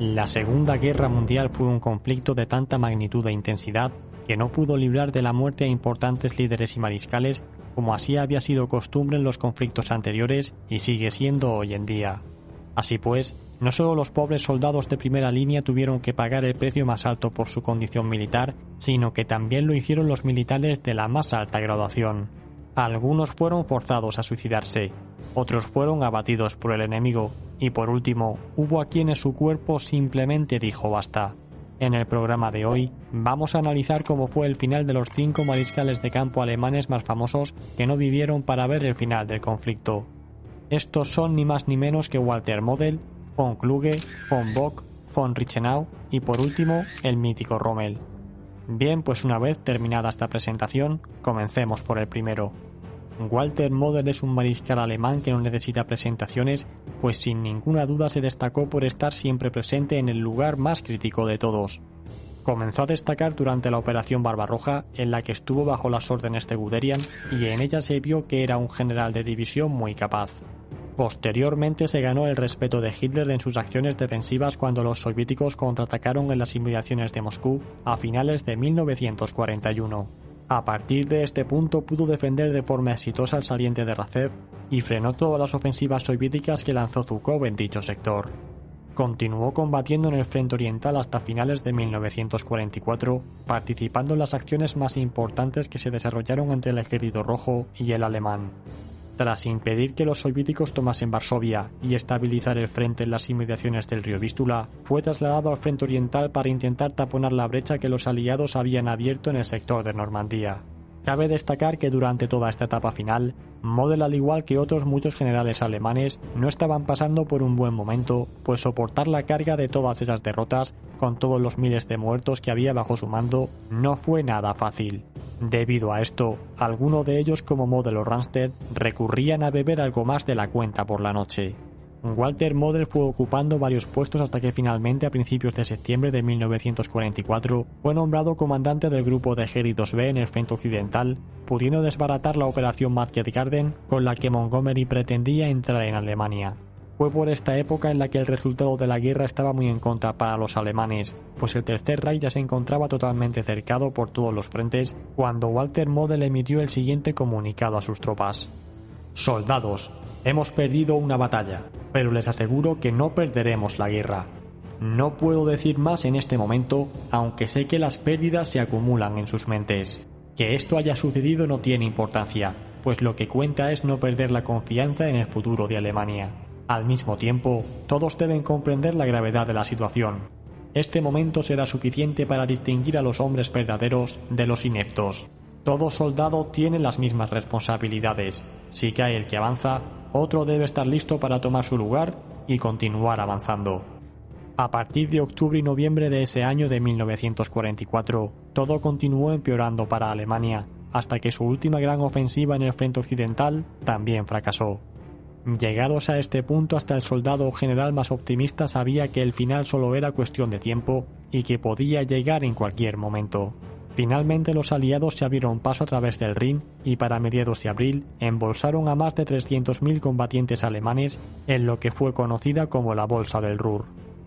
La Segunda Guerra Mundial fue un conflicto de tanta magnitud e intensidad que no pudo librar de la muerte a importantes líderes y mariscales como así había sido costumbre en los conflictos anteriores y sigue siendo hoy en día. Así pues, no solo los pobres soldados de primera línea tuvieron que pagar el precio más alto por su condición militar, sino que también lo hicieron los militares de la más alta graduación. Algunos fueron forzados a suicidarse, otros fueron abatidos por el enemigo, y por último, hubo a quienes su cuerpo simplemente dijo basta. En el programa de hoy vamos a analizar cómo fue el final de los cinco mariscales de campo alemanes más famosos que no vivieron para ver el final del conflicto. Estos son ni más ni menos que Walter Model, von Kluge, von Bock, von Richenau y por último el mítico Rommel. Bien, pues una vez terminada esta presentación, comencemos por el primero. Walter Model es un mariscal alemán que no necesita presentaciones, pues sin ninguna duda se destacó por estar siempre presente en el lugar más crítico de todos. Comenzó a destacar durante la Operación Barbarroja, en la que estuvo bajo las órdenes de Guderian, y en ella se vio que era un general de división muy capaz. Posteriormente se ganó el respeto de Hitler en sus acciones defensivas cuando los soviéticos contraatacaron en las inmediaciones de Moscú a finales de 1941. A partir de este punto pudo defender de forma exitosa el saliente de Racev y frenó todas las ofensivas soviéticas que lanzó Zhukov en dicho sector. Continuó combatiendo en el frente oriental hasta finales de 1944, participando en las acciones más importantes que se desarrollaron entre el ejército rojo y el alemán. Tras impedir que los soviéticos tomasen Varsovia y estabilizar el frente en las inmediaciones del río Vístula, fue trasladado al frente oriental para intentar taponar la brecha que los aliados habían abierto en el sector de Normandía. Cabe destacar que durante toda esta etapa final, Model al igual que otros muchos generales alemanes no estaban pasando por un buen momento, pues soportar la carga de todas esas derrotas, con todos los miles de muertos que había bajo su mando, no fue nada fácil. Debido a esto, algunos de ellos como Model o Ramstedt recurrían a beber algo más de la cuenta por la noche. Walter Model fue ocupando varios puestos hasta que finalmente a principios de septiembre de 1944 fue nombrado comandante del grupo de ejércitos B en el frente occidental, pudiendo desbaratar la operación Market Garden con la que Montgomery pretendía entrar en Alemania. Fue por esta época en la que el resultado de la guerra estaba muy en contra para los alemanes, pues el Tercer Reich ya se encontraba totalmente cercado por todos los frentes cuando Walter Model emitió el siguiente comunicado a sus tropas. Soldados, hemos perdido una batalla, pero les aseguro que no perderemos la guerra. No puedo decir más en este momento, aunque sé que las pérdidas se acumulan en sus mentes. Que esto haya sucedido no tiene importancia, pues lo que cuenta es no perder la confianza en el futuro de Alemania. Al mismo tiempo, todos deben comprender la gravedad de la situación. Este momento será suficiente para distinguir a los hombres verdaderos de los ineptos. Todo soldado tiene las mismas responsabilidades. Si cae el que avanza, otro debe estar listo para tomar su lugar y continuar avanzando. A partir de octubre y noviembre de ese año de 1944, todo continuó empeorando para Alemania, hasta que su última gran ofensiva en el frente occidental también fracasó. Llegados a este punto, hasta el soldado general más optimista sabía que el final solo era cuestión de tiempo y que podía llegar en cualquier momento. Finalmente los aliados se abrieron paso a través del Rin y para mediados de abril embolsaron a más de 300.000 combatientes alemanes en lo que fue conocida como la Bolsa del Ruhr.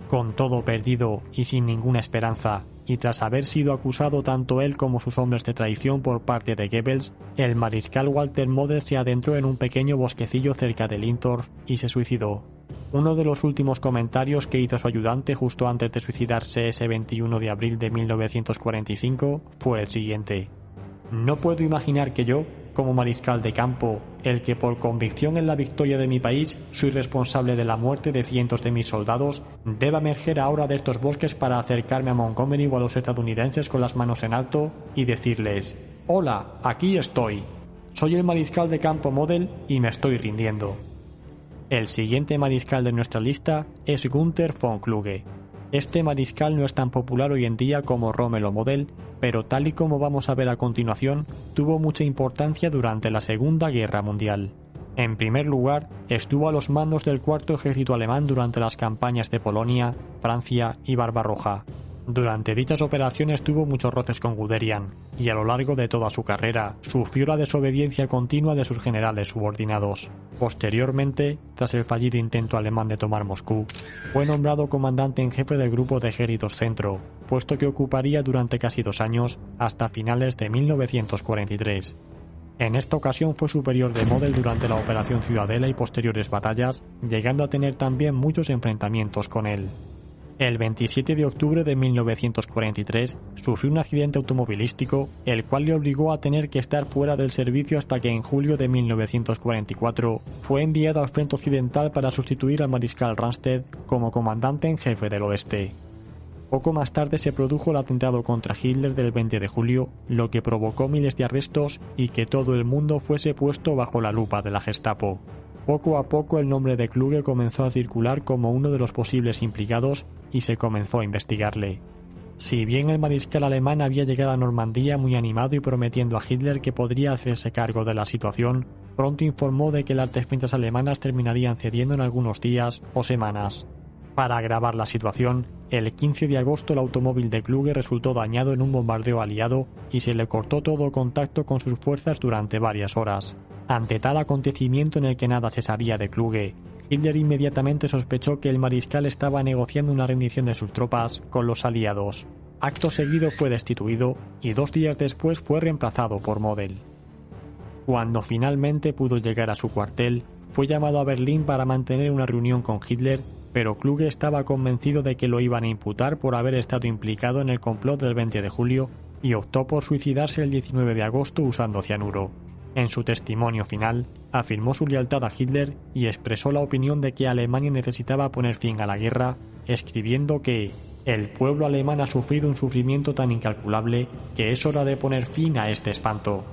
Con todo perdido y sin ninguna esperanza, y tras haber sido acusado tanto él como sus hombres de traición por parte de Goebbels, el mariscal Walter Model se adentró en un pequeño bosquecillo cerca de Lintorf y se suicidó. Uno de los últimos comentarios que hizo su ayudante justo antes de suicidarse ese 21 de abril de 1945 fue el siguiente. No puedo imaginar que yo, como mariscal de campo, el que por convicción en la victoria de mi país soy responsable de la muerte de cientos de mis soldados, deba emerger ahora de estos bosques para acercarme a Montgomery o a los estadounidenses con las manos en alto y decirles, Hola, aquí estoy. Soy el mariscal de campo Model y me estoy rindiendo. El siguiente mariscal de nuestra lista es Gunther von Kluge. Este mariscal no es tan popular hoy en día como Rommel o Model, pero tal y como vamos a ver a continuación, tuvo mucha importancia durante la Segunda Guerra Mundial. En primer lugar, estuvo a los mandos del cuarto ejército alemán durante las campañas de Polonia, Francia y Barbarroja. Durante dichas operaciones tuvo muchos roces con Guderian, y a lo largo de toda su carrera sufrió la desobediencia continua de sus generales subordinados. Posteriormente, tras el fallido intento alemán de tomar Moscú, fue nombrado comandante en jefe del grupo de ejércitos Centro, puesto que ocuparía durante casi dos años hasta finales de 1943. En esta ocasión fue superior de Model durante la Operación Ciudadela y posteriores batallas, llegando a tener también muchos enfrentamientos con él. El 27 de octubre de 1943 sufrió un accidente automovilístico, el cual le obligó a tener que estar fuera del servicio hasta que en julio de 1944 fue enviado al frente occidental para sustituir al mariscal Ramsted como comandante en jefe del oeste. Poco más tarde se produjo el atentado contra Hitler del 20 de julio, lo que provocó miles de arrestos y que todo el mundo fuese puesto bajo la lupa de la Gestapo. Poco a poco el nombre de Kluge comenzó a circular como uno de los posibles implicados y se comenzó a investigarle. Si bien el mariscal alemán había llegado a Normandía muy animado y prometiendo a Hitler que podría hacerse cargo de la situación, pronto informó de que las defensas alemanas terminarían cediendo en algunos días o semanas. Para agravar la situación, el 15 de agosto el automóvil de Kluge resultó dañado en un bombardeo aliado y se le cortó todo contacto con sus fuerzas durante varias horas. Ante tal acontecimiento en el que nada se sabía de Kluge, Hitler inmediatamente sospechó que el mariscal estaba negociando una rendición de sus tropas con los aliados. Acto seguido fue destituido y dos días después fue reemplazado por Model. Cuando finalmente pudo llegar a su cuartel, fue llamado a Berlín para mantener una reunión con Hitler, pero Kluge estaba convencido de que lo iban a imputar por haber estado implicado en el complot del 20 de julio y optó por suicidarse el 19 de agosto usando cianuro. En su testimonio final, afirmó su lealtad a Hitler y expresó la opinión de que Alemania necesitaba poner fin a la guerra, escribiendo que el pueblo alemán ha sufrido un sufrimiento tan incalculable que es hora de poner fin a este espanto.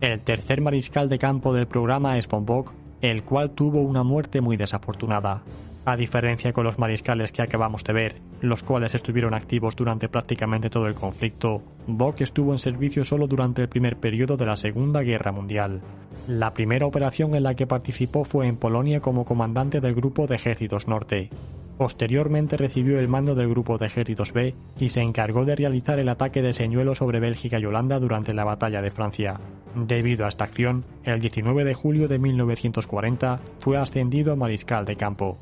El tercer mariscal de campo del programa es von Bock, el cual tuvo una muerte muy desafortunada. A diferencia con los mariscales que acabamos de ver, los cuales estuvieron activos durante prácticamente todo el conflicto, Bock estuvo en servicio solo durante el primer periodo de la Segunda Guerra Mundial. La primera operación en la que participó fue en Polonia como comandante del Grupo de Ejércitos Norte. Posteriormente recibió el mando del Grupo de Ejércitos B y se encargó de realizar el ataque de señuelo sobre Bélgica y Holanda durante la Batalla de Francia. Debido a esta acción, el 19 de julio de 1940 fue ascendido a mariscal de campo.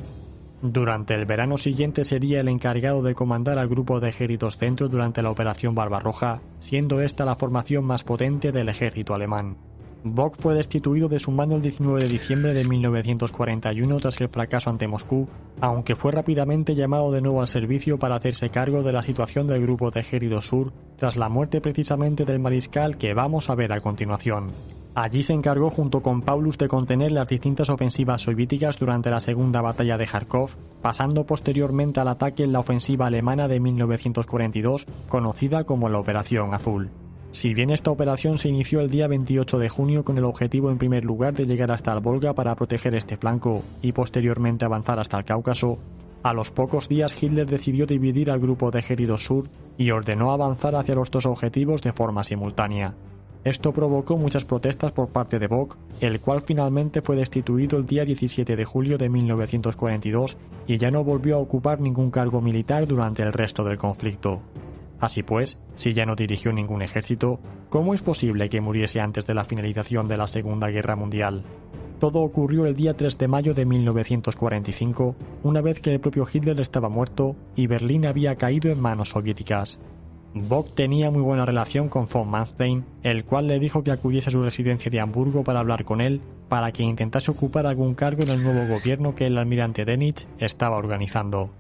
Durante el verano siguiente sería el encargado de comandar al grupo de ejércitos centro durante la Operación Barbarroja, siendo esta la formación más potente del ejército alemán. Bock fue destituido de su mando el 19 de diciembre de 1941 tras el fracaso ante Moscú, aunque fue rápidamente llamado de nuevo al servicio para hacerse cargo de la situación del grupo de ejércitos sur tras la muerte precisamente del mariscal que vamos a ver a continuación. Allí se encargó junto con Paulus de contener las distintas ofensivas soviéticas durante la segunda batalla de Kharkov, pasando posteriormente al ataque en la ofensiva alemana de 1942, conocida como la Operación Azul. Si bien esta operación se inició el día 28 de junio con el objetivo en primer lugar de llegar hasta el Volga para proteger este flanco y posteriormente avanzar hasta el Cáucaso, a los pocos días Hitler decidió dividir al grupo de ejércitos sur y ordenó avanzar hacia los dos objetivos de forma simultánea. Esto provocó muchas protestas por parte de Bock, el cual finalmente fue destituido el día 17 de julio de 1942 y ya no volvió a ocupar ningún cargo militar durante el resto del conflicto. Así pues, si ya no dirigió ningún ejército, ¿cómo es posible que muriese antes de la finalización de la Segunda Guerra Mundial? Todo ocurrió el día 3 de mayo de 1945, una vez que el propio Hitler estaba muerto y Berlín había caído en manos soviéticas. Bock tenía muy buena relación con von Manstein, el cual le dijo que acudiese a su residencia de Hamburgo para hablar con él, para que intentase ocupar algún cargo en el nuevo gobierno que el almirante Denich estaba organizando.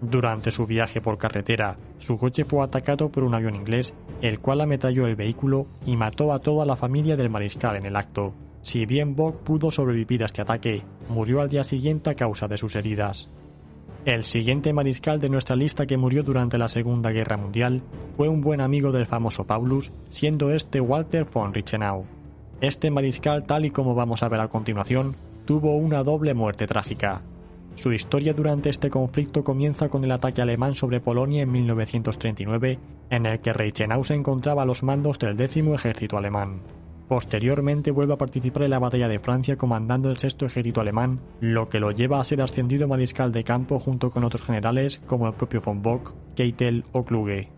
Durante su viaje por carretera, su coche fue atacado por un avión inglés, el cual ametralló el vehículo y mató a toda la familia del mariscal en el acto. Si bien Bock pudo sobrevivir a este ataque, murió al día siguiente a causa de sus heridas. El siguiente mariscal de nuestra lista que murió durante la Segunda Guerra Mundial fue un buen amigo del famoso Paulus, siendo este Walter von Reichenau. Este mariscal, tal y como vamos a ver a continuación, tuvo una doble muerte trágica. Su historia durante este conflicto comienza con el ataque alemán sobre Polonia en 1939, en el que Reichenau se encontraba a los mandos del décimo ejército alemán. Posteriormente vuelve a participar en la batalla de Francia comandando el sexto ejército alemán, lo que lo lleva a ser ascendido mariscal de campo junto con otros generales como el propio von Bock, Keitel o Kluge.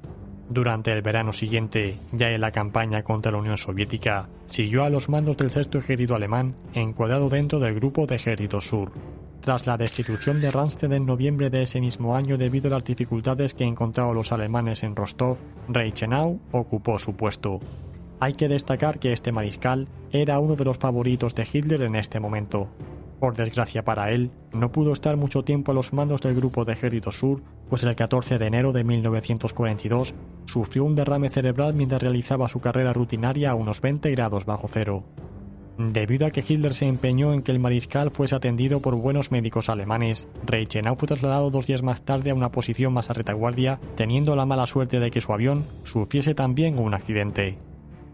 Durante el verano siguiente, ya en la campaña contra la Unión Soviética, siguió a los mandos del sexto ejército alemán, encuadrado dentro del grupo de ejército sur. Tras la destitución de Ransted en noviembre de ese mismo año debido a las dificultades que encontraron los alemanes en Rostov, Reichenau ocupó su puesto. Hay que destacar que este mariscal era uno de los favoritos de Hitler en este momento. Por desgracia para él, no pudo estar mucho tiempo a los mandos del grupo de Ejército Sur, pues el 14 de enero de 1942 sufrió un derrame cerebral mientras realizaba su carrera rutinaria a unos 20 grados bajo cero. Debido a que Hitler se empeñó en que el mariscal fuese atendido por buenos médicos alemanes, Reichenau fue trasladado dos días más tarde a una posición más a retaguardia, teniendo la mala suerte de que su avión sufriese también un accidente.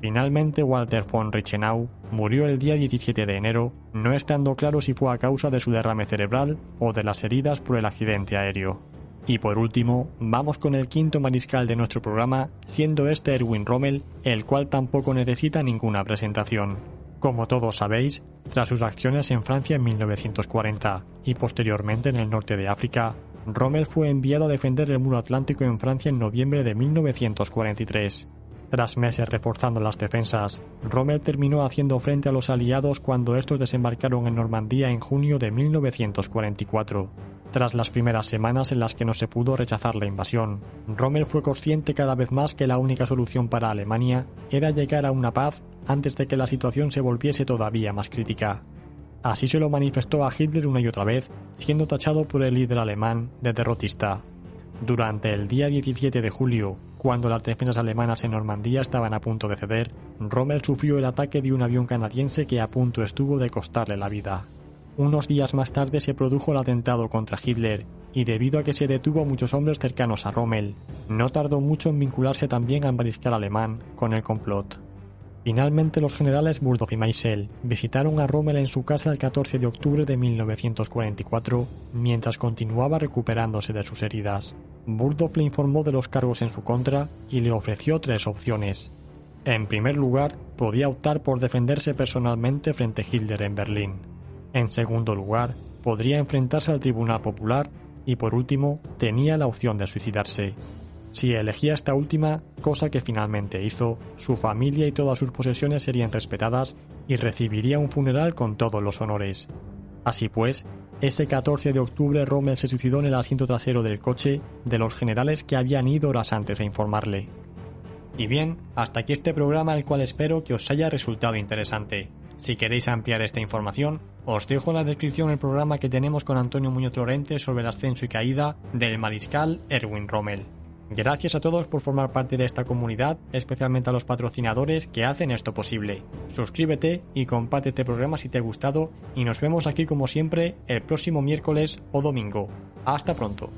Finalmente, Walter von Reichenau murió el día 17 de enero, no estando claro si fue a causa de su derrame cerebral o de las heridas por el accidente aéreo. Y por último, vamos con el quinto mariscal de nuestro programa, siendo este Erwin Rommel, el cual tampoco necesita ninguna presentación. Como todos sabéis, tras sus acciones en Francia en 1940 y posteriormente en el norte de África, Rommel fue enviado a defender el muro atlántico en Francia en noviembre de 1943. Tras meses reforzando las defensas, Rommel terminó haciendo frente a los aliados cuando estos desembarcaron en Normandía en junio de 1944. Tras las primeras semanas en las que no se pudo rechazar la invasión, Rommel fue consciente cada vez más que la única solución para Alemania era llegar a una paz antes de que la situación se volviese todavía más crítica. Así se lo manifestó a Hitler una y otra vez, siendo tachado por el líder alemán de derrotista. Durante el día 17 de julio, cuando las defensas alemanas en Normandía estaban a punto de ceder, Rommel sufrió el ataque de un avión canadiense que a punto estuvo de costarle la vida. Unos días más tarde se produjo el atentado contra Hitler, y debido a que se detuvo a muchos hombres cercanos a Rommel, no tardó mucho en vincularse también al mariscal alemán con el complot. Finalmente los generales Burdoff y Meisel visitaron a Rommel en su casa el 14 de octubre de 1944 mientras continuaba recuperándose de sus heridas. Burdoff le informó de los cargos en su contra y le ofreció tres opciones. En primer lugar, podía optar por defenderse personalmente frente a Hitler en Berlín. En segundo lugar, podría enfrentarse al Tribunal Popular y por último, tenía la opción de suicidarse. Si elegía esta última, cosa que finalmente hizo, su familia y todas sus posesiones serían respetadas y recibiría un funeral con todos los honores. Así pues, ese 14 de octubre Rommel se suicidó en el asiento trasero del coche de los generales que habían ido horas antes a informarle. Y bien, hasta aquí este programa el cual espero que os haya resultado interesante. Si queréis ampliar esta información, os dejo en la descripción el programa que tenemos con Antonio Muñoz Lorente sobre el ascenso y caída del mariscal Erwin Rommel. Gracias a todos por formar parte de esta comunidad, especialmente a los patrocinadores que hacen esto posible. Suscríbete y comparte este programa si te ha gustado y nos vemos aquí como siempre el próximo miércoles o domingo. Hasta pronto.